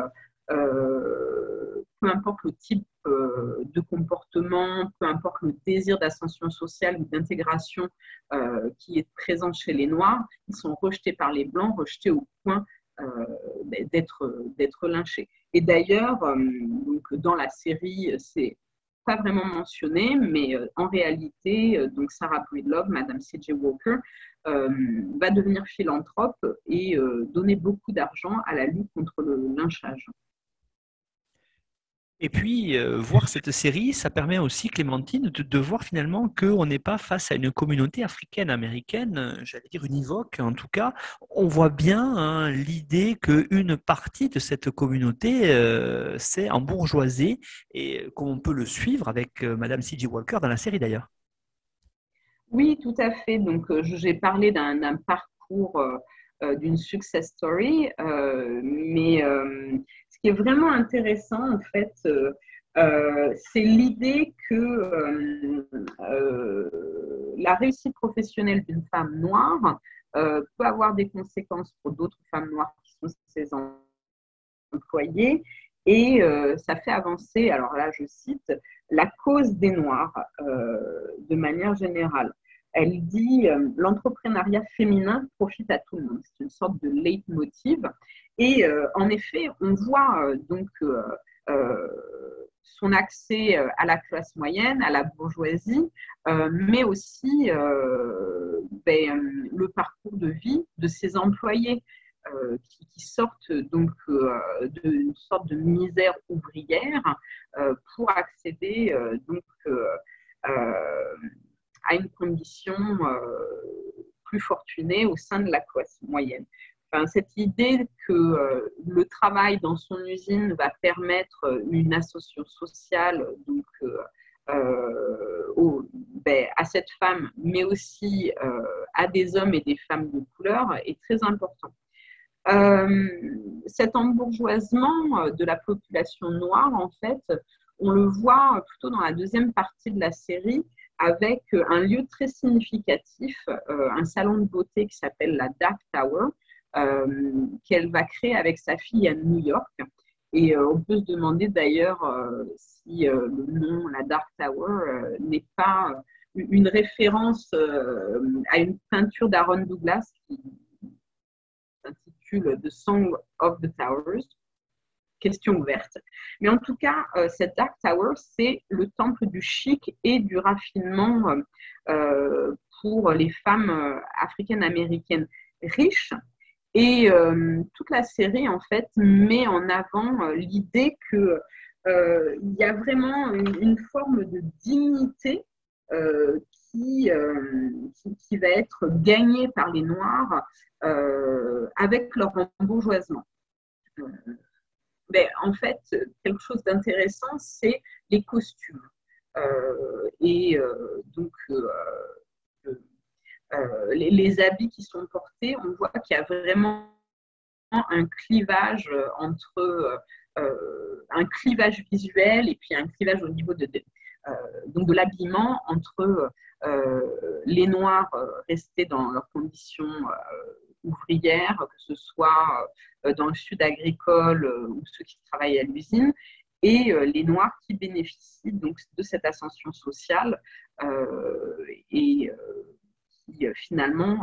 peu importe le type euh, de comportement, peu importe le désir d'ascension sociale ou d'intégration euh, qui est présent chez les Noirs, ils sont rejetés par les Blancs, rejetés au point euh, d'être lynchés. Et d'ailleurs, dans la série, c'est pas vraiment mentionné, mais en réalité, donc Sarah Breedlove, Madame C.J. Walker, va devenir philanthrope et donner beaucoup d'argent à la lutte contre le lynchage. Et puis, euh, voir cette série, ça permet aussi, Clémentine, de, voir finalement qu'on n'est pas face à une communauté africaine-américaine, euh, j'allais dire univoque en tout cas. On voit bien hein, l'idée qu'une partie de cette communauté euh, s'est embourgeoisée et qu'on peut le suivre avec Madame C.J. Walker dans la série d'ailleurs. Oui, tout à fait. Donc, j'ai parlé d'un parcours d'une success story, mais qui est vraiment intéressant, en fait, euh, euh, c'est l'idée que euh, la réussite professionnelle d'une femme noire peut avoir des conséquences pour d'autres femmes noires qui sont ses employés. Et ça fait avancer, alors là je cite, la cause des Noirs de manière générale. Elle dit l'entrepreneuriat féminin profite à tout le monde. C'est une sorte de leitmotiv. Et euh, en effet, on voit euh, donc euh, son accès à la classe moyenne, à la bourgeoisie, mais aussi ben, le parcours de vie de ses employés. qui, sortent donc d'une sorte de misère ouvrière pour accéder donc à une condition plus fortunée au sein de la classe moyenne cette idée que euh, le travail dans son usine va permettre euh, une association sociale donc, euh, ben, à cette femme, mais aussi à des hommes et des femmes de couleur, est très important. cet embourgeoisement de la population noire, en fait, on le voit plutôt dans la deuxième partie de la série avec un lieu très significatif, un salon de beauté qui s'appelle la Dark Tower, euh, qu'elle va créer avec sa fille à New York. Et euh, on peut se demander d'ailleurs euh, si le nom, la Dark Tower, n'est pas une référence à une peinture d'Aaron Douglas qui s'intitule The Song of the Towers. Question ouverte. Mais en tout cas, cette Dark Tower, c'est le temple du chic et du raffinement pour les femmes africaines-américaines riches et euh, toute la série, en fait, met en avant euh, l'idée qu'il euh, y a vraiment une, forme de dignité qui, qui, va être gagnée par les Noirs avec leur embourgeoisement. Mais en fait, quelque chose d'intéressant, c'est les costumes. et donc, euh, les, habits qui sont portés, on voit qu'il y a vraiment un clivage entre euh, un clivage visuel et puis un clivage au niveau de, euh, de l'habillement entre les noirs restés dans leurs conditions ouvrières, que ce soit dans le sud agricole ou ceux qui travaillent à l'usine, et les Noirs qui bénéficient donc de cette ascension sociale et qui finalement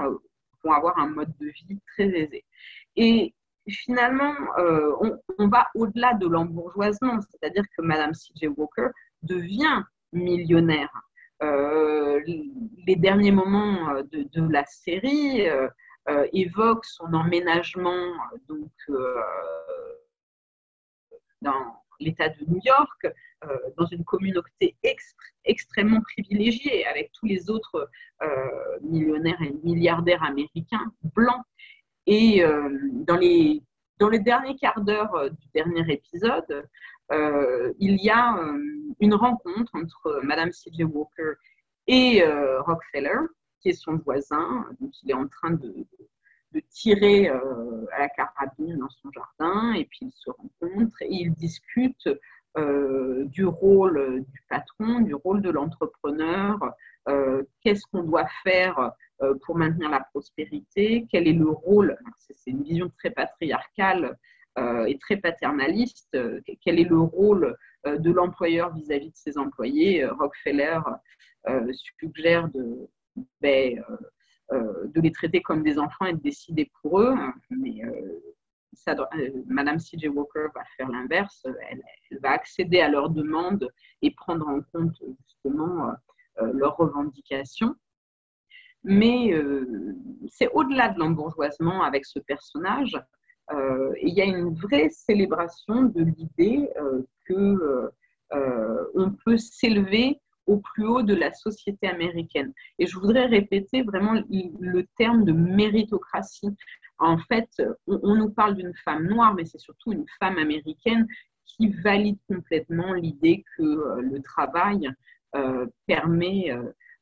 vont avoir un mode de vie très aisé. Et finalement, on, va au-delà de l'embourgeoisement, c'est-à-dire que Madame C.J. Walker devient millionnaire. Euh, les derniers moments euh, de, la série euh, évoquent son emménagement donc, dans l'État de New York, dans une communauté extrêmement privilégiée avec tous les autres millionnaires et milliardaires américains blancs. Et dans, les, dans les derniers quarts d'heure du dernier épisode, euh, il y a euh, une rencontre entre Madame C.J. Walker et euh, Rockefeller, son voisin. Donc, il est en train de, tirer à la carabine dans son jardin, et puis ils se rencontrent et ils discutent du rôle du patron, du rôle de l'entrepreneur, qu'est-ce qu'on doit faire pour maintenir la prospérité, quel est le rôle, c'est une vision très patriarcale euh, est très paternaliste. Euh, quel est le rôle euh, de l'employeur vis-à-vis de ses employés Rockefeller suggère de, ben, de les traiter comme des enfants et de décider pour eux, mais ça, Madame C.J. Walker va faire l'inverse. Elle, va accéder à leurs demandes et prendre en compte justement leurs revendications. Mais c'est au-delà de l'embourgeoisement avec ce personnage. Euh, il y a une vraie célébration de l'idée euh, que euh, on peut s'élever au plus haut de la société américaine. Et je voudrais répéter vraiment le terme de méritocratie. En fait, on, nous parle d'une femme noire, mais c'est surtout une femme américaine qui valide complètement l'idée que le travail permet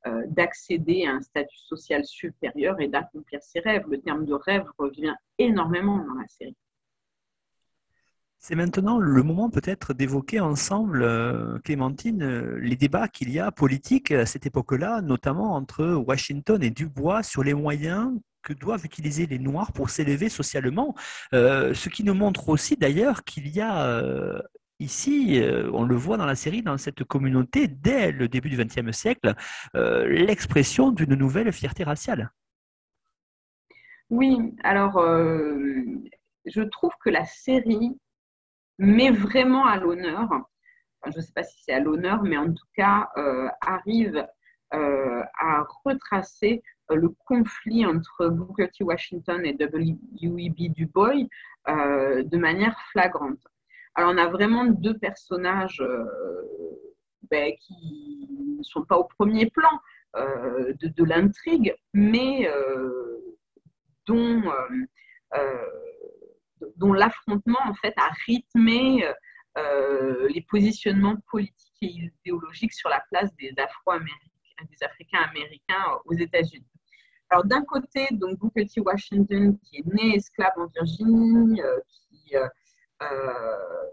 euh, d'accéder à un statut social supérieur et d'accomplir ses rêves. Le terme de rêve revient énormément dans la série. C'est maintenant le moment peut-être d'évoquer ensemble, euh, Clémentine, euh, les débats qu'il y a politiques à cette époque-là, notamment entre Washington et Dubois sur les moyens que doivent utiliser les Noirs pour s'élever socialement. ce qui nous montre aussi d'ailleurs qu'il y a Ici, euh, on le voit dans la série, dans cette communauté, dès le début du XXe siècle, euh, l'expression d'une nouvelle fierté raciale. Oui, alors euh, je trouve que la série met vraiment à l'honneur, je ne sais pas si c'est à l'honneur, mais en tout cas arrive à retracer le conflit entre Booker T. Washington et W.E.B. Du Bois de manière flagrante. Alors, on a vraiment deux personnages euh, ben, qui ne sont pas au premier plan euh, de, l'intrigue, mais euh, dont, dont l'affrontement en fait a rythmé les positionnements politiques et idéologiques sur la place des Afro-Américains, des Africains américains aux États-Unis. Alors d'un côté, donc Booker T. Washington, qui est né esclave en Virginie, qui euh,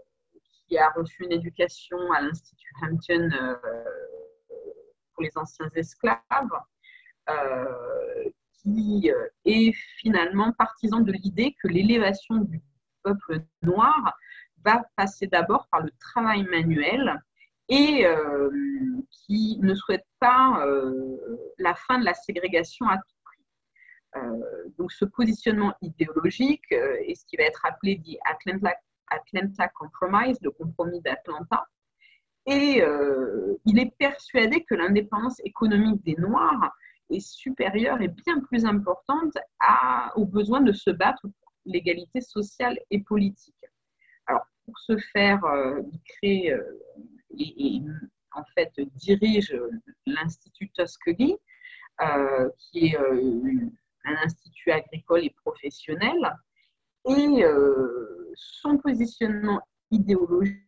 qui a reçu une éducation à l'Institut Hampton euh, pour les anciens esclaves, euh, qui est finalement partisan de l'idée que l'élévation du peuple noir va passer d'abord par le travail manuel et qui ne souhaite pas la fin de la ségrégation à tout prix. donc ce positionnement idéologique est ce qui va être appelé dit Atlanta Atlanta Compromise, le compromis d'Atlanta. Et euh, il est persuadé que l'indépendance économique des Noirs supérieure et bien plus importante à, au besoin de se battre pour l'égalité sociale et politique. Alors, pour ce faire, euh, il crée euh, et, en fait dirige l'Institut Tuskegee, qui est un institut agricole et professionnel. Et son positionnement idéologique,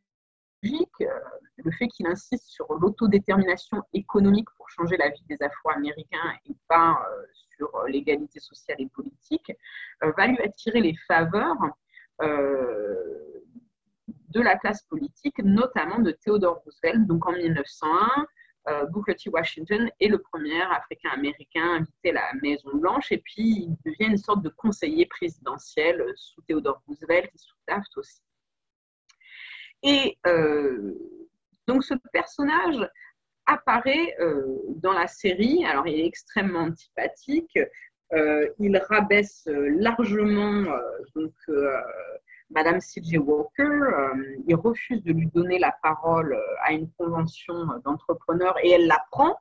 euh, le fait qu'il insiste sur l'autodétermination économique pour changer la vie des Afro-Américains et pas euh, sur l'égalité sociale et politique, euh, va lui attirer les faveurs de la classe politique, notamment de Theodore Roosevelt, donc en 1901, Booker T. Washington est le premier Africain-Américain invité à la Maison-Blanche et puis il devient une sorte de conseiller présidentiel sous Theodore Roosevelt et sous Taft aussi. Et donc ce personnage apparaît dans la série, alors il est extrêmement antipathique, il rabaisse largement donc, Madame C.J. Walker, euh, il refuse de lui donner la parole euh, à une convention d'entrepreneurs et elle la prend.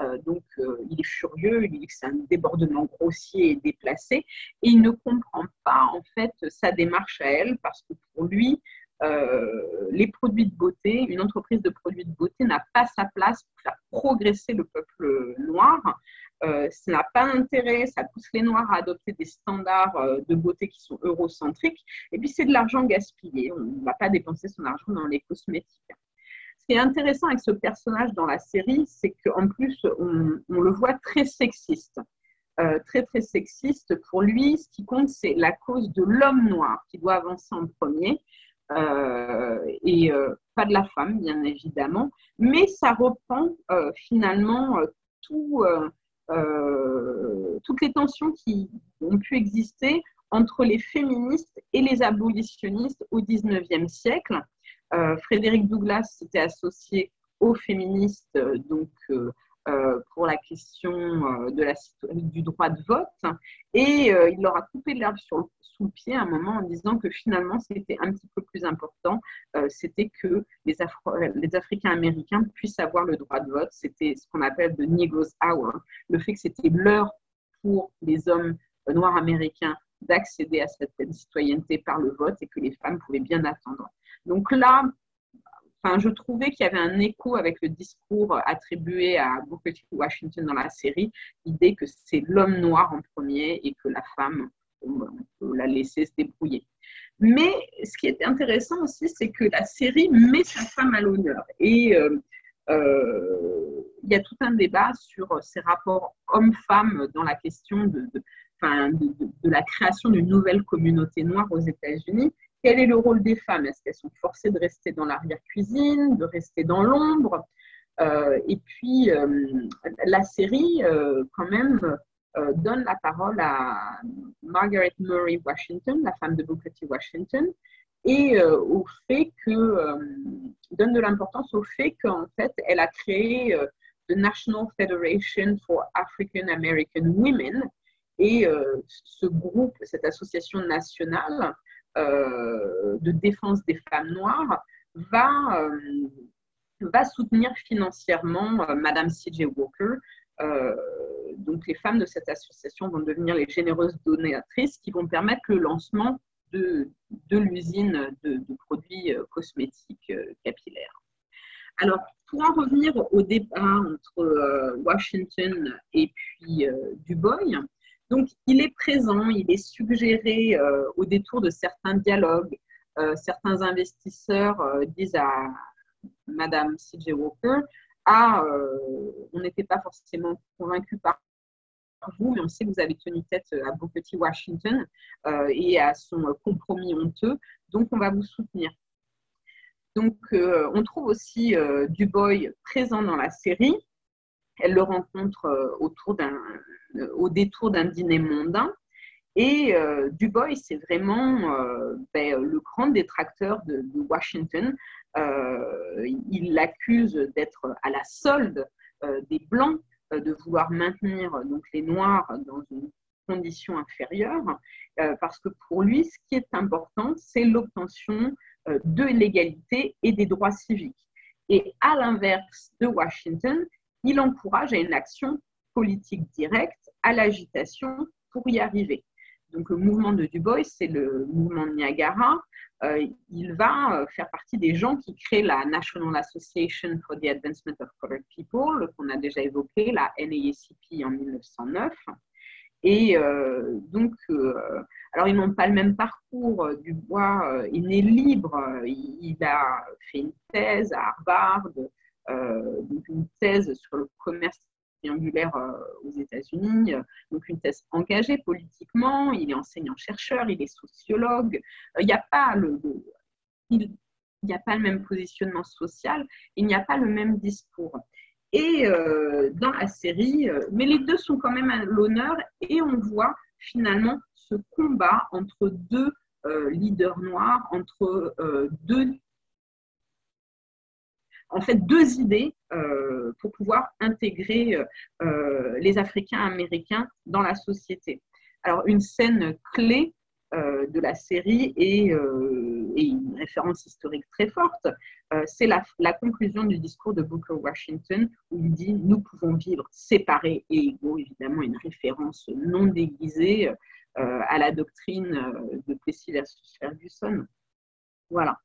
Euh, donc, il est furieux, il dit que c'est un débordement grossier et déplacé, et il ne comprend pas en fait sa démarche à elle parce que pour lui, les produits de beauté, une entreprise de produits de beauté n'a pas sa place pour faire progresser le peuple noir. Euh, ça n'a pas d'intérêt, ça pousse les Noirs à adopter des standards euh, de beauté qui sont eurocentriques, et puis c'est de l'argent gaspillé. On ne va pas dépenser son argent dans les cosmétiques. Ce qui est intéressant avec ce personnage dans la série, c'est qu'en plus, on, le voit très sexiste. Euh, très très sexiste. Pour lui, ce qui compte, c'est la cause de l'homme noir qui doit avancer en premier. Et pas de la femme, bien évidemment, mais ça reprend finalement euh, toutes les tensions qui ont pu exister entre les féministes et les abolitionnistes au XIXe siècle. Euh, Frédéric Douglass s'était associé aux féministes, donc euh, euh, pour la question euh, de la, du droit de vote. Et euh, il leur a coupé l'herbe sous le pied à un moment en disant que finalement, c'était un petit peu plus important, c'était que les, Africains-Américains puissent avoir le droit de vote. C'était ce qu'on appelle the Negro's Hour, le fait que c'était l'heure pour les hommes noirs américains d'accéder à cette citoyenneté par le vote et que les femmes pouvaient bien attendre. Donc là, Enfin, je trouvais qu'il y avait un écho avec le discours attribué à Booker T. Washington dans la série, l'idée que c'est l'homme noir en premier et que la femme, on peut la laisser se débrouiller. Mais ce qui est intéressant aussi, c'est que la série met sa femme à l'honneur. Et euh, euh, il y a tout un débat sur ces rapports homme-femme dans la question de, de, la création d'une nouvelle communauté noire aux États-Unis quel est le rôle des femmes? Est-ce qu'elles sont forcées de rester dans l'arrière-cuisine, de rester dans l'ombre? Euh, Et puis, euh, la série, euh, quand même, donne la parole à Margaret Murray Washington, la femme de Booker T. Washington, et au fait que donne de l'importance au fait qu'en fait, elle a créé the National Federation for African American Women, et ce groupe, cette association nationale, de défense des femmes noires va, euh, va soutenir financièrement euh, Madame C.J. Walker. donc les femmes de cette association vont devenir les généreuses donatrices qui vont permettre le lancement de, de l'usine de, produits cosmétiques capillaires. Alors, pour en revenir au débat entre Washington et puis Dubois, donc, il est présent, il est suggéré euh, au détour de certains dialogues. Euh, certains investisseurs euh, disent à Madame C.J. Walker Ah, on n'était pas forcément convaincu par vous, mais on sait que vous avez tenu tête à Booker T. Washington et à son compromis honteux, donc on va vous soutenir. Donc, on trouve aussi Dubois présent dans la série. Elle le rencontre autour d'un au détour d'un dîner mondain. Et euh, Dubois, c'est vraiment euh, ben, le grand détracteur de, Washington. Euh, il l'accuse d'être à la solde des Blancs, de vouloir maintenir donc, les Noirs dans une condition inférieure, parce que pour lui, ce qui est important, c'est l'obtention de l'égalité et des droits civiques. Et à l'inverse de Washington, il encourage à une action politique directe à l'agitation pour y arriver. Donc le mouvement de Du Bois, c'est le mouvement Niagara. Euh, il va euh, faire partie des gens qui créent la National Association for the Advancement of Colored People, qu'on a déjà évoqué, la NAACP en 1909. Et euh, donc, alors ils n'ont pas le même parcours. Dubois est né libre. Il, a fait une thèse à Harvard, donc une thèse sur le commerce triangulaire euh, aux États-Unis, euh, donc une thèse engagée politiquement, il est enseignant-chercheur, il est sociologue, euh, il n'y a pas le, il n'y a pas le même positionnement social, il n'y a pas le même discours. Et dans la série, mais les deux sont quand même à l'honneur et on voit finalement ce combat entre deux leaders noirs, entre deux en fait deux idées euh, pour pouvoir intégrer euh, les Africains américains dans la société. Alors une scène clé euh, de la série et, une référence historique très forte, c'est la, conclusion du discours de Booker Washington où il dit nous pouvons vivre séparés et égaux, évidemment une référence non déguisée à la doctrine de Plessis versus Ferguson. Voilà.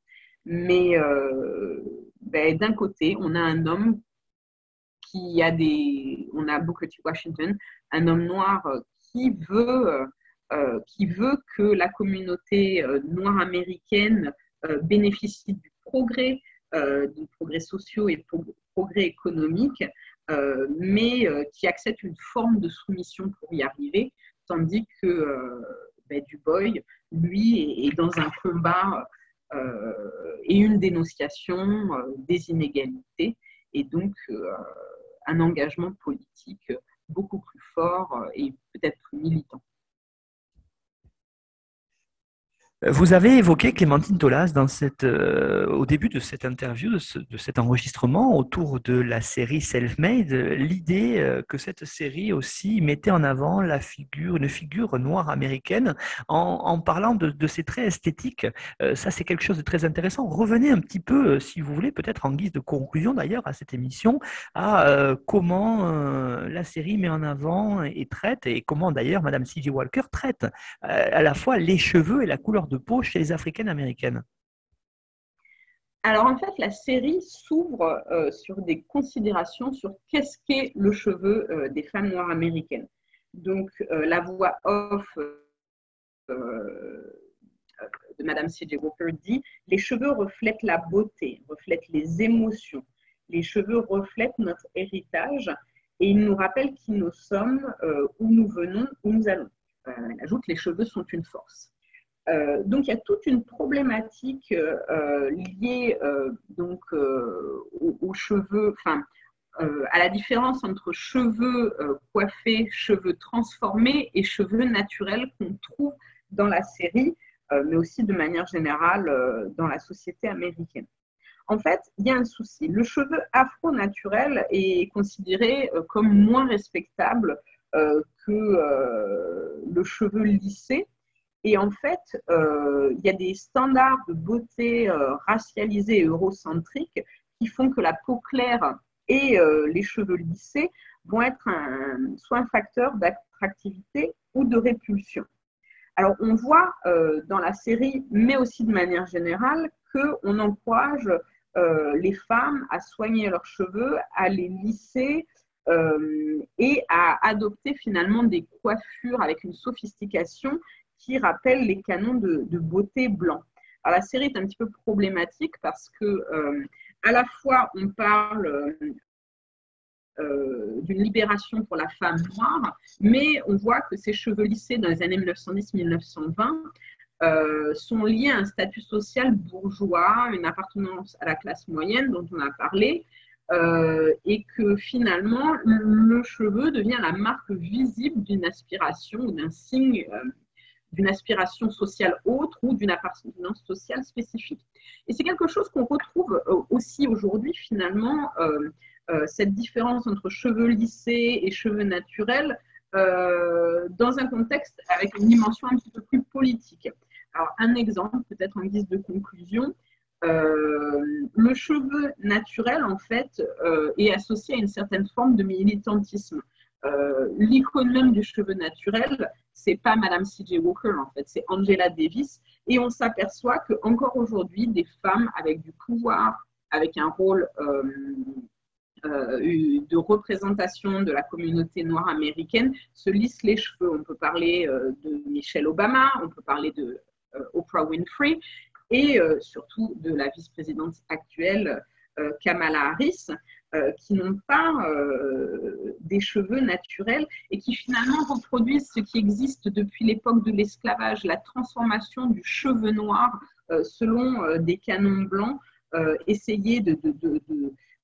Mais euh, ben, d'un côté, on a un homme qui a des. On a Booker T. Washington, un homme noir qui veut, euh, qui veut que la communauté euh, noire américaine bénéficie du progrès, du progrès sociaux et progrès économique, mais qui accepte une forme de soumission pour y arriver, tandis que ben, Du Bois, lui, est dans un combat euh, et une dénonciation euh, des inégalités et donc euh, un engagement politique beaucoup plus fort et peut-être plus militant. Vous avez évoqué Clémentine Tolas euh, au début de cette interview, de, cet enregistrement autour de la série Self-Made, l'idée euh, que cette série aussi mettait en avant la figure, une figure noire américaine en, parlant de, ses traits esthétiques. Euh, ça, c'est quelque chose de très intéressant. Revenez un petit peu, si vous voulez, peut-être en guise de conclusion d'ailleurs à cette émission, à comment la série met en avant et traite, et comment d'ailleurs Madame C.J. Walker traite à la fois les cheveux et la couleur de peau chez les Africaines américaines alors en fait, la série s'ouvre euh, sur des considérations sur qu'est-ce qu'est le cheveu euh, des femmes noires américaines. Donc euh, la voix off de Madame C.J. Walker dit les cheveux reflètent la beauté, reflètent les émotions. Les cheveux reflètent notre héritage et ils nous rappellent qui nous sommes, où nous venons, où nous allons. elle ajoute les cheveux sont une force. Euh, donc il y a toute une problématique euh, liée euh, donc aux, cheveux, enfin à la différence entre cheveux coiffés, cheveux transformés et cheveux naturels qu'on trouve dans la série, mais aussi de manière générale dans la société américaine. En fait, il y a un souci. Le cheveu afro-naturel est considéré comme moins respectable que le cheveu lissé et en fait, euh, il y a des standards de beauté euh, racialisés et eurocentriques qui font que la peau claire et euh, les cheveux lissés vont être soit un facteur d'attractivité ou de répulsion. Alors, on voit dans la série, mais aussi de manière générale, qu'on encourage les femmes à soigner leurs cheveux, à les lisser et à adopter finalement des coiffures avec une sophistication qui rappelle les canons de, beauté blanc. Alors, la série est un petit peu problématique parce que euh, à la fois on parle euh, euh, d'une libération pour la femme noire, mais on voit que ces cheveux lissés dans les années 1910-1920 sont liés à un statut social bourgeois, une appartenance à la classe moyenne dont on a parlé, et que finalement le cheveu devient la marque visible d'une aspiration ou d'un signe d'une aspiration sociale autre ou d'une appartenance sociale spécifique. Et c'est quelque chose qu'on retrouve euh, aussi aujourd'hui finalement, euh, euh, cette différence entre cheveux lissés et cheveux naturels dans un contexte avec une dimension un petit peu plus politique. Alors un exemple, peut-être en guise de conclusion, le cheveu naturel, en fait, est associé à une certaine forme de militantisme. L'icône même du cheveu naturel, c'est pas Madame C.J. Walker en fait, c'est Angela Davis. Et on s'aperçoit que encore aujourd'hui, des femmes avec du pouvoir, avec un rôle euh, euh, de représentation de la communauté noire américaine, se lissent les cheveux. On peut parler euh, de Michelle Obama, on peut parler de Oprah Winfrey et surtout de la vice-présidente actuelle Kamala Harris. Euh, qui n'ont pas euh, des cheveux naturels et qui finalement reproduisent ce qui existe depuis l'époque de l'esclavage, la transformation du cheveu noir euh, selon des canons blancs, essayer de,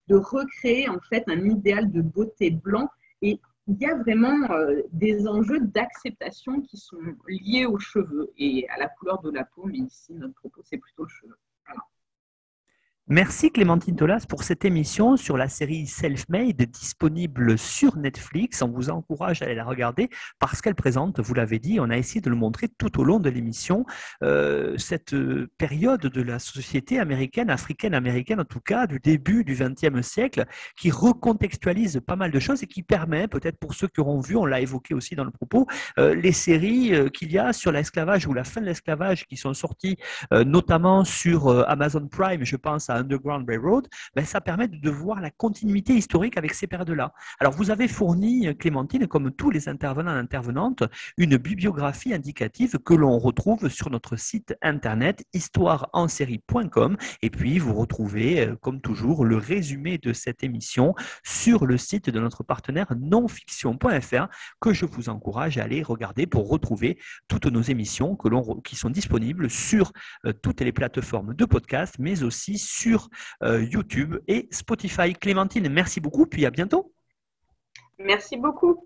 recréer en fait un idéal de beauté blanc. Et il y a vraiment des enjeux d'acceptation qui sont liés aux cheveux et à la couleur de la peau, mais ici notre propos c'est plutôt le cheveu. Merci Clémentine Tolas pour cette émission sur la série Self-Made disponible sur Netflix. On vous encourage à aller la regarder parce qu'elle présente, vous l'avez dit, on a essayé de le montrer tout au long de l'émission, euh, cette période de la société américaine, africaine-américaine en tout cas, du début du XXe siècle, qui recontextualise pas mal de choses et qui permet, peut-être pour ceux qui auront vu, on l'a évoqué aussi dans le propos, euh, les séries euh, qu'il y a sur l'esclavage ou la fin de l'esclavage qui sont sorties notamment sur Amazon Prime, je pense à Underground Railroad, ben, ça permet de voir la continuité historique avec ces périodes-là. Alors, vous avez fourni, Clémentine, comme tous les intervenants et intervenantes, une bibliographie indicative que l'on retrouve sur notre site internet histoireensérie.com. Et puis, vous retrouvez, euh, comme toujours, le résumé de cette émission sur le site de notre partenaire nonfiction.fr que je vous encourage à aller regarder pour retrouver toutes nos émissions que qui sont disponibles sur euh, toutes les plateformes de podcast, mais aussi sur sur euh, YouTube et Spotify. Clémentine, merci beaucoup, puis à bientôt. Merci beaucoup.